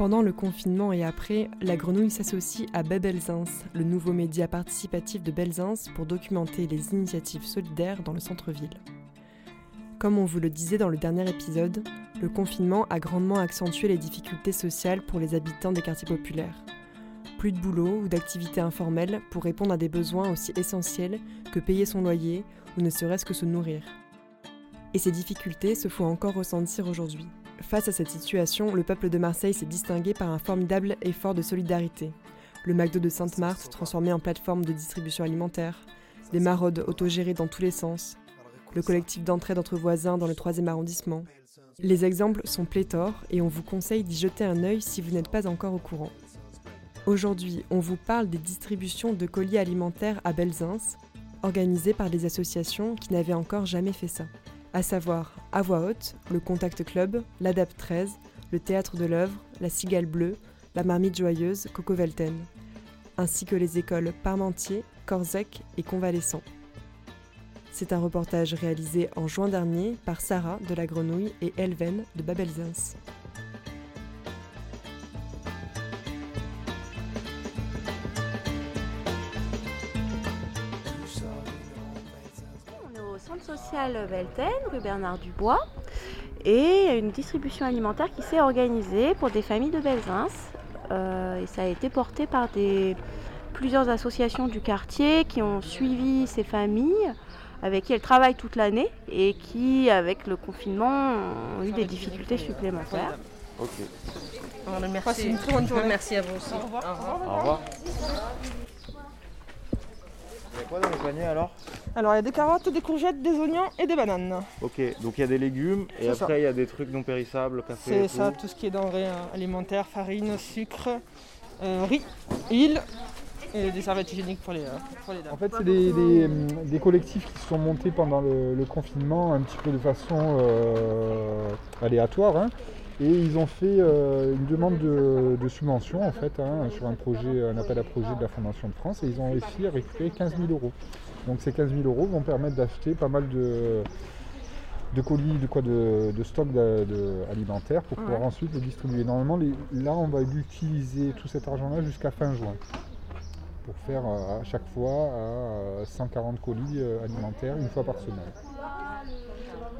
Pendant le confinement et après, la grenouille s'associe à Bebelzins, le nouveau média participatif de Belzins pour documenter les initiatives solidaires dans le centre-ville. Comme on vous le disait dans le dernier épisode, le confinement a grandement accentué les difficultés sociales pour les habitants des quartiers populaires. Plus de boulot ou d'activités informelles pour répondre à des besoins aussi essentiels que payer son loyer ou ne serait-ce que se nourrir. Et ces difficultés se font encore ressentir aujourd'hui. Face à cette situation, le peuple de Marseille s'est distingué par un formidable effort de solidarité. Le McDo de Sainte-Marthe transformé en plateforme de distribution alimentaire, des maraudes autogérées dans tous les sens, le collectif d'entraide entre voisins dans le 3e arrondissement. Les exemples sont pléthores et on vous conseille d'y jeter un œil si vous n'êtes pas encore au courant. Aujourd'hui, on vous parle des distributions de colis alimentaires à Belzins, organisées par des associations qui n'avaient encore jamais fait ça à savoir À Voix Haute, le Contact Club, l'ADAP 13, le Théâtre de l'œuvre, la Cigale Bleue, la Marmite Joyeuse, Coco Velten, ainsi que les écoles Parmentier, Corzec et Convalescent. C'est un reportage réalisé en juin dernier par Sarah de la Grenouille et Elven de Babelzins. Social Velten, rue Bernard Dubois. Et une distribution alimentaire qui s'est organisée pour des familles de Belzins. Euh, et ça a été porté par des, plusieurs associations du quartier qui ont suivi ces familles avec qui elles travaillent toute l'année et qui, avec le confinement, ont eu des difficultés supplémentaires. Ok. Merci. Merci à vous aussi. Au revoir. Au quoi dans les paniers alors Alors il y a des carottes, des courgettes, des oignons et des bananes. Ok, donc il y a des légumes et après il y a des trucs non périssables, café. C'est ça, tout. tout ce qui est denrées euh, alimentaires, farine, sucre, euh, riz, huile et des serviettes hygiéniques pour les, euh, pour les dames. En fait, c'est des, des, des collectifs qui se sont montés pendant le, le confinement un petit peu de façon euh, aléatoire. hein. Et ils ont fait euh, une demande de, de subvention en fait hein, sur un projet, un appel à projet de la Fondation de France et ils ont réussi à récupérer 15 000 euros. Donc ces 15 000 euros vont permettre d'acheter pas mal de, de colis, de quoi, de, de stock alimentaire pour pouvoir Ouais. ensuite les distribuer. Normalement, les- là, on va utiliser tout cet argent-là jusqu'à fin juin pour faire euh, à chaque fois euh, 140 colis euh, alimentaires une fois par semaine.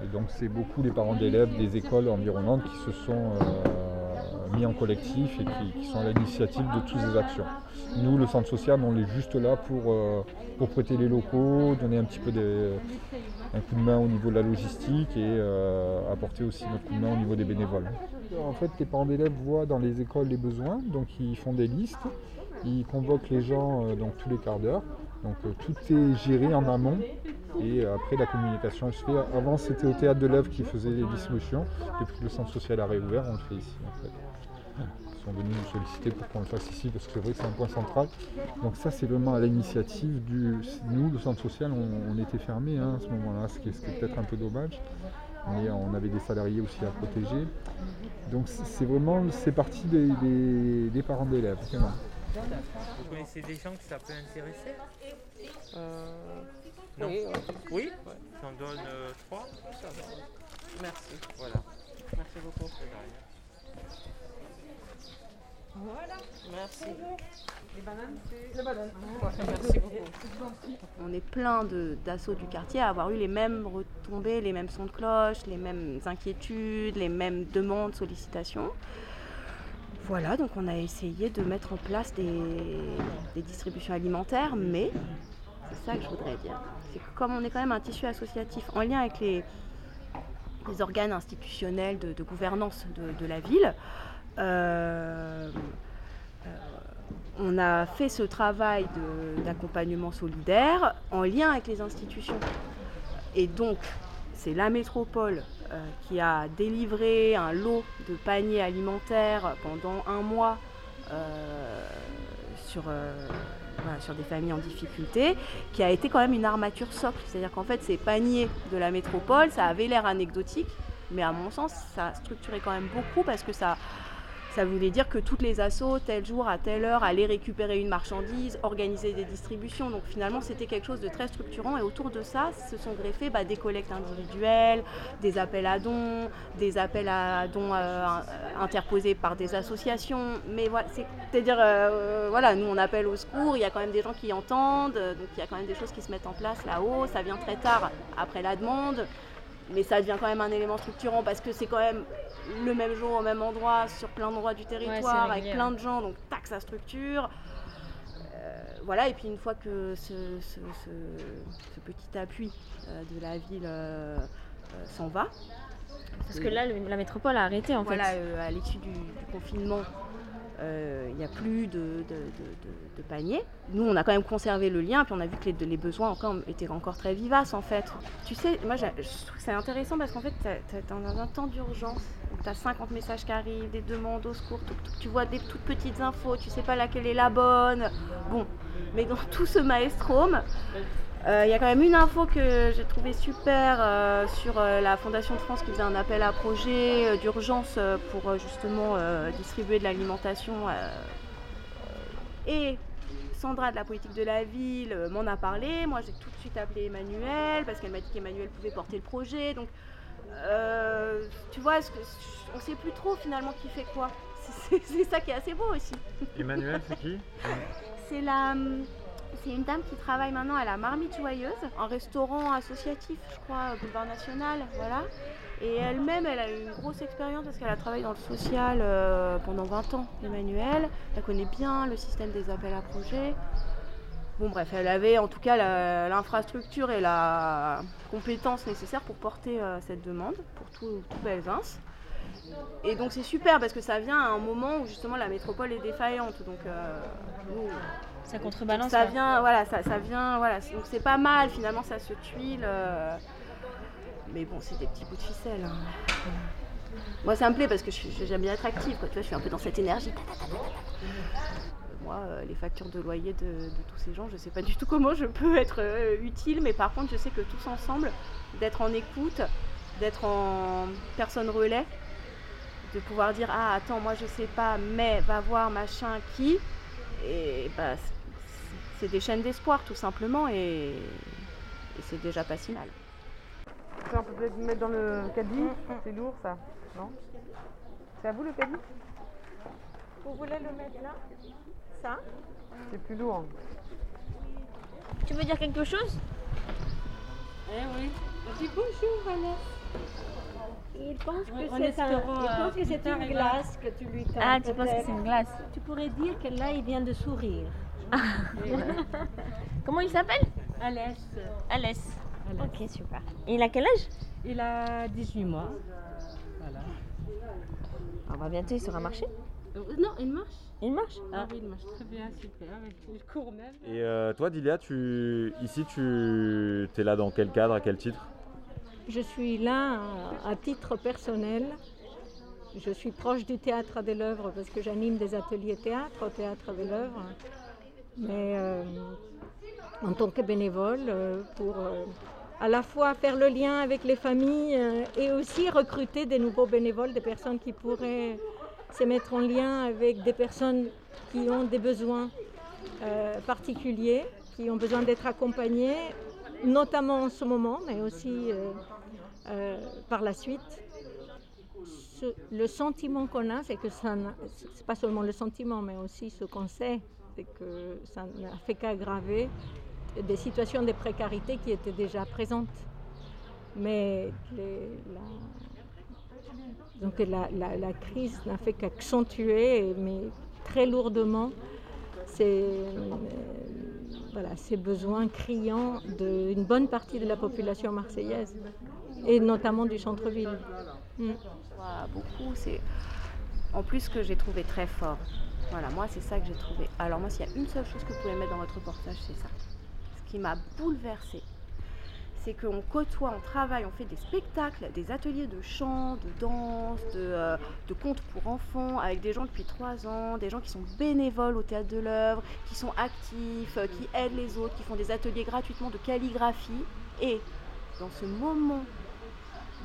Et donc c'est beaucoup les parents d'élèves des écoles environnantes qui se sont euh, mis en collectif et qui, sont à l'initiative de toutes ces actions. Nous, le centre social, on est juste là pour, euh, pour prêter les locaux, donner un petit peu un coup de main au niveau de la logistique et euh, apporter aussi notre coup de main au niveau des bénévoles. En fait, les parents d'élèves voient dans les écoles les besoins, donc ils font des listes, ils convoquent les gens tous les quarts d'heure. Donc euh, tout est géré en amont et euh, après la communication se fait. Avant c'était au théâtre de l'œuvre qui faisait les distributions. Depuis que le centre social a réouvert, on le fait ici en fait. Ils sont venus nous solliciter pour qu'on le fasse ici parce que c'est vrai que c'est un point central. Donc ça c'est vraiment à l'initiative du. Nous, le centre social, on, était fermé hein, à ce moment-là, ce qui est, peut-être un peu dommage. Mais on avait des salariés aussi à protéger. Donc c'est vraiment c'est parti des, parents d'élèves. Vous connaissez des gens que ça peut intéresser Non oui, Oui J'en donne euh, trois Merci. Voilà. Merci beaucoup. Merci. Les bananes, c'est. Les bananes. Merci beaucoup. On est plein d'assauts du quartier à avoir eu les mêmes retombées, les mêmes sons de cloche, les mêmes inquiétudes, les mêmes demandes, sollicitations. Voilà, donc on a essayé de mettre en place des, distributions alimentaires, mais c'est ça que je voudrais dire. C'est que comme on est quand même un tissu associatif en lien avec les, organes institutionnels de, gouvernance de, la ville, euh, on a fait ce travail d'accompagnement solidaire en lien avec les institutions. Et donc, c'est la métropole euh, qui a délivré un lot de paniers alimentaires pendant un mois euh, sur, euh, sur des familles en difficulté, qui a été quand même une armature socle. C'est-à-dire qu'en fait, ces paniers de la métropole, ça avait l'air anecdotique, mais à mon sens, ça a structuré quand même beaucoup parce que ça, Ça voulait dire que toutes les assos, tel jour, à telle heure, allaient récupérer une marchandise, organiser des distributions. Donc finalement, c'était quelque chose de très structurant. Et autour de ça, se sont greffés bah, des collectes individuelles, des appels à dons, des appels à dons euh, interposés par des associations. Mais voilà, c'est-à-dire, euh, voilà, nous on appelle au secours, il y a quand même des gens qui entendent, donc il y a quand même des choses qui se mettent en place là-haut. Ça vient très tard après la demande mais ça devient quand même un élément structurant parce que c'est quand même le même jour au même endroit sur plein d'endroits du territoire avec plein de gens donc tac ça structure. Euh, voilà et puis une fois que ce, petit appui euh, de la ville euh, s'en va. Parce que là la métropole a arrêté en fait. voilà à l'issue du, confinement il n'y a plus de, de, panier. Nous, on a quand même conservé le lien, puis on a vu que les, besoins étaient encore très vivaces en fait. Tu sais, moi je trouve que c'est intéressant parce qu'en fait, dans un temps d'urgence, tu as 50 messages qui arrivent, des demandes au secours, tu vois des toutes petites infos, tu sais pas laquelle est la bonne. Bon, mais dans tout ce maelstrom, euh, il y a quand même une info que j'ai trouvé super euh, sur euh, la Fondation de France qui faisait un appel à projet d'urgence pour justement distribuer de l'alimentation. et Sandra de la politique de la ville m'en a parlé. Moi, j'ai tout de suite appelé Emmanuel parce qu'elle m'a dit qu'Emmanuel pouvait porter le projet. Donc, tu vois, on ne sait plus trop finalement qui fait quoi. C'est ça qui est assez beau aussi. Emmanuel, c'est qui? C'est la c'est une dame qui travaille maintenant à la Marmite Joyeuse, un restaurant associatif, je crois, boulevard national. Et elle-même, elle a eu une grosse expérience parce qu'elle a travaillé dans le social euh, pendant 20 ans, Emmanuel. Elle connaît bien le système des appels à projets. Bon bref, elle avait en tout cas l'infrastructure et la compétence nécessaire pour porter euh, cette demande pour tout, tout Belzins. Et donc c'est super parce que ça vient à un moment où justement la métropole est défaillante. Donc euh, ça contrebalance. Ça vient, voilà, ça, ça, vient, voilà. Donc c'est pas mal finalement, ça se tuile. Euh. Mais bon, c'est des petits bouts de ficelle. Hein. Moi, ça me plaît parce que j'aime bien être active. Quoi. Tu vois, je suis un peu dans cette énergie. Moi, euh, les factures de loyer de, tous ces gens, je sais pas du tout comment je peux être utile, mais par contre, je sais que tous ensemble, d'être en écoute, d'être en personne relais, de pouvoir dire ah attends moi je sais pas mais va voir machin qui et bah c'est des chaînes d'espoir tout simplement et, c'est déjà pas si mal. Ça, on peut peut-être mettre dans le caddie, mm, mm. c'est lourd ça, non C'est à vous le caddie Vous voulez le mettre là Ça C'est plus lourd. Tu veux dire quelque chose Eh oui. Dis bonjour Vanessa. Il pense que c'est une glace que tu lui tends. Ah, tu penses que c'est une glace Tu pourrais dire que là, il vient de sourire. Comment il s'appelle? Alès. Alès. Ok, super. Et il a quel âge? Il a 18 mois. Voilà. On va bientôt, il sera marcher euh, Non, il marche. Il marche? Ah oui, il marche très bien, super. Il court même. Et euh, toi, Dilia, tu... ici, tu es là dans quel cadre, à quel titre? Je suis là à titre personnel. Je suis proche du théâtre de l'œuvre parce que j'anime des ateliers théâtre au théâtre de l'œuvre. Mais euh, en tant que bénévole, euh, pour euh, à la fois faire le lien avec les familles et aussi recruter des nouveaux bénévoles, des personnes qui pourraient se mettre en lien avec des personnes qui ont des besoins particuliers, qui ont besoin d'être accompagnées, notamment en ce moment, mais aussi par la suite, le sentiment qu'on a, c'est que ça, c'est pas seulement le sentiment, mais aussi ce qu'on sait, c'est que ça n'a fait qu'aggraver des situations de précarité qui étaient déjà présentes. Mais la, donc la, la, crise n'a fait qu'accentuer, mais très lourdement, ces, voilà, ces besoins criants d'une bonne partie de la population marseillaise et notamment du centre-ville. Mm. Beaucoup, c'est en plus ce que j'ai trouvé très fort. Voilà, moi c'est ça que j'ai trouvé. Alors moi s'il y a une seule chose que vous pouvez mettre dans votre reportage, c'est ça. Ce qui m'a bouleversée, c'est qu'on côtoie, on travaille, on fait des spectacles, des ateliers de chant, de danse, de, euh, contes pour enfants, avec des gens depuis trois ans, des gens qui sont bénévoles au théâtre de l'œuvre, qui sont actifs, euh, qui aident les autres, qui font des ateliers gratuitement de calligraphie. Et dans ce moment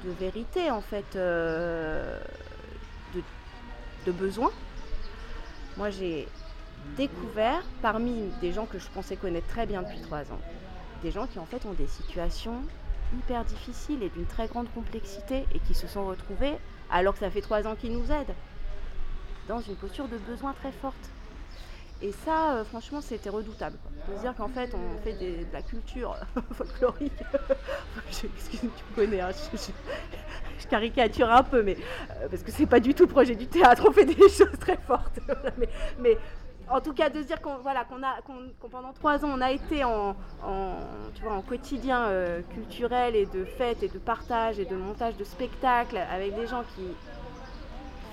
de vérité, en fait, euh, de besoin. Moi, j'ai découvert parmi des gens que je pensais connaître très bien depuis trois ans, des gens qui en fait ont des situations hyper difficiles et d'une très grande complexité et qui se sont retrouvés, alors que ça fait trois ans qu'ils nous aident, dans une posture de besoin très forte. Et ça, euh, franchement, c'était redoutable. Dire qu'en fait, on fait de la culture folklorique. Excuse-moi, tu me connais, hein, je, caricature un peu, mais euh, parce que c'est pas du tout projet du théâtre, on fait des choses très fortes. mais, en tout cas, de se dire qu'on voilà, a, pendant trois ans, on a été en, tu vois, en quotidien euh, culturel et de fêtes et de partage et de montage de spectacles avec des gens qui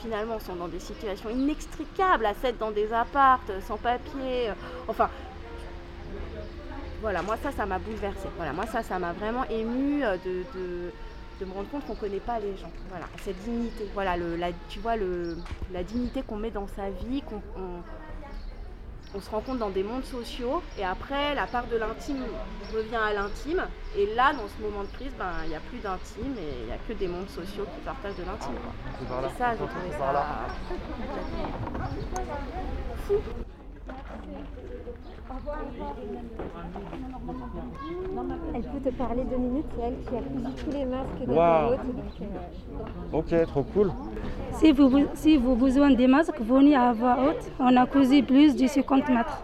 finalement sont dans des situations inextricables, à s'être dans des appartes, euh, sans papier. Enfin, voilà, moi ça, ça m'a bouleversée. Voilà, moi ça, ça m'a vraiment ému de, de, me rendre compte qu'on ne connaît pas les gens. Voilà, cette dignité. Voilà, le, la, tu vois, le, la dignité qu'on met dans sa vie, qu'on on se rencontre dans des mondes sociaux et après la part de l'intime revient à l'intime. Et là dans ce moment de crise ben il n'y a plus d'intime et il n'y a que des mondes sociaux qui partagent de l'intime. C'est ça j'ai trouvé ça. Fou elle peut te parler deux minutes, c'est elle qui a cousu tous les masques de wow. Ok, trop cool. Si vous, si vous avez besoin des masques, venez à voix haute. On a cousu plus de 50 mètres.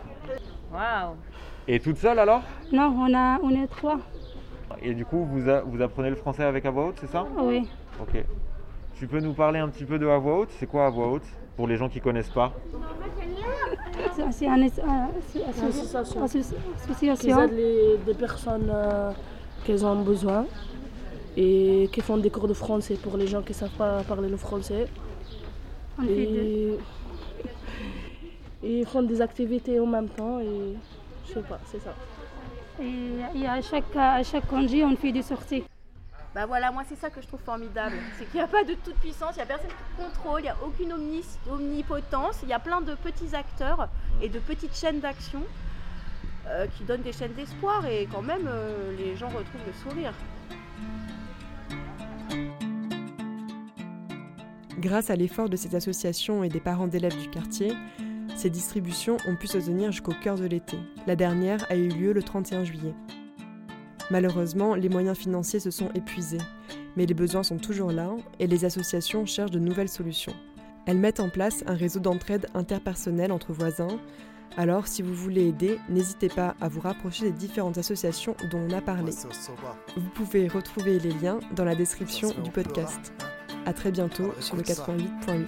Waouh Et toute seule alors? Non, on, a, on est trois. Et du coup, vous, vous apprenez le français avec à voix haute, c'est ça? Oui. Ok. Tu peux nous parler un petit peu de à voix haute? C'est quoi à voix haute? Pour les gens qui ne connaissent pas c'est une association, qui aide les, des personnes euh, qui ont besoin et qui font des cours de français pour les gens qui ne savent pas parler le français. Et, et ils font des activités en même temps et je sais pas, c'est ça. Et, à chaque, à chaque congé, on fait des sorties. Bah voilà, moi c'est ça que je trouve formidable. C'est qu'il n'y a pas de toute puissance, il n'y a personne qui contrôle, il n'y a aucune omnipotence. Il y a plein de petits acteurs et de petites chaînes d'action euh, qui donnent des chaînes d'espoir et quand même euh, les gens retrouvent le sourire. Grâce à l'effort de ces associations et des parents d'élèves du quartier, ces distributions ont pu se tenir jusqu'au cœur de l'été. La dernière a eu lieu le 31 juillet. Malheureusement, les moyens financiers se sont épuisés, mais les besoins sont toujours là et les associations cherchent de nouvelles solutions. Elles mettent en place un réseau d'entraide interpersonnelle entre voisins. Alors, si vous voulez aider, n'hésitez pas à vous rapprocher des différentes associations dont on a parlé. Vous pouvez retrouver les liens dans la description du podcast. A très bientôt sur le 88.8.